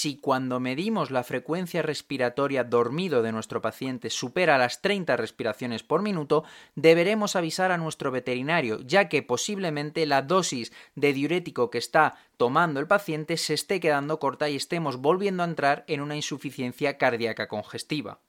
si cuando medimos la frecuencia respiratoria dormido de nuestro paciente supera las 30 respiraciones por minuto, deberemos avisar a nuestro veterinario, ya que posiblemente la dosis de diurético que está tomando el paciente se esté quedando corta y estemos volviendo a entrar en una insuficiencia cardíaca congestiva.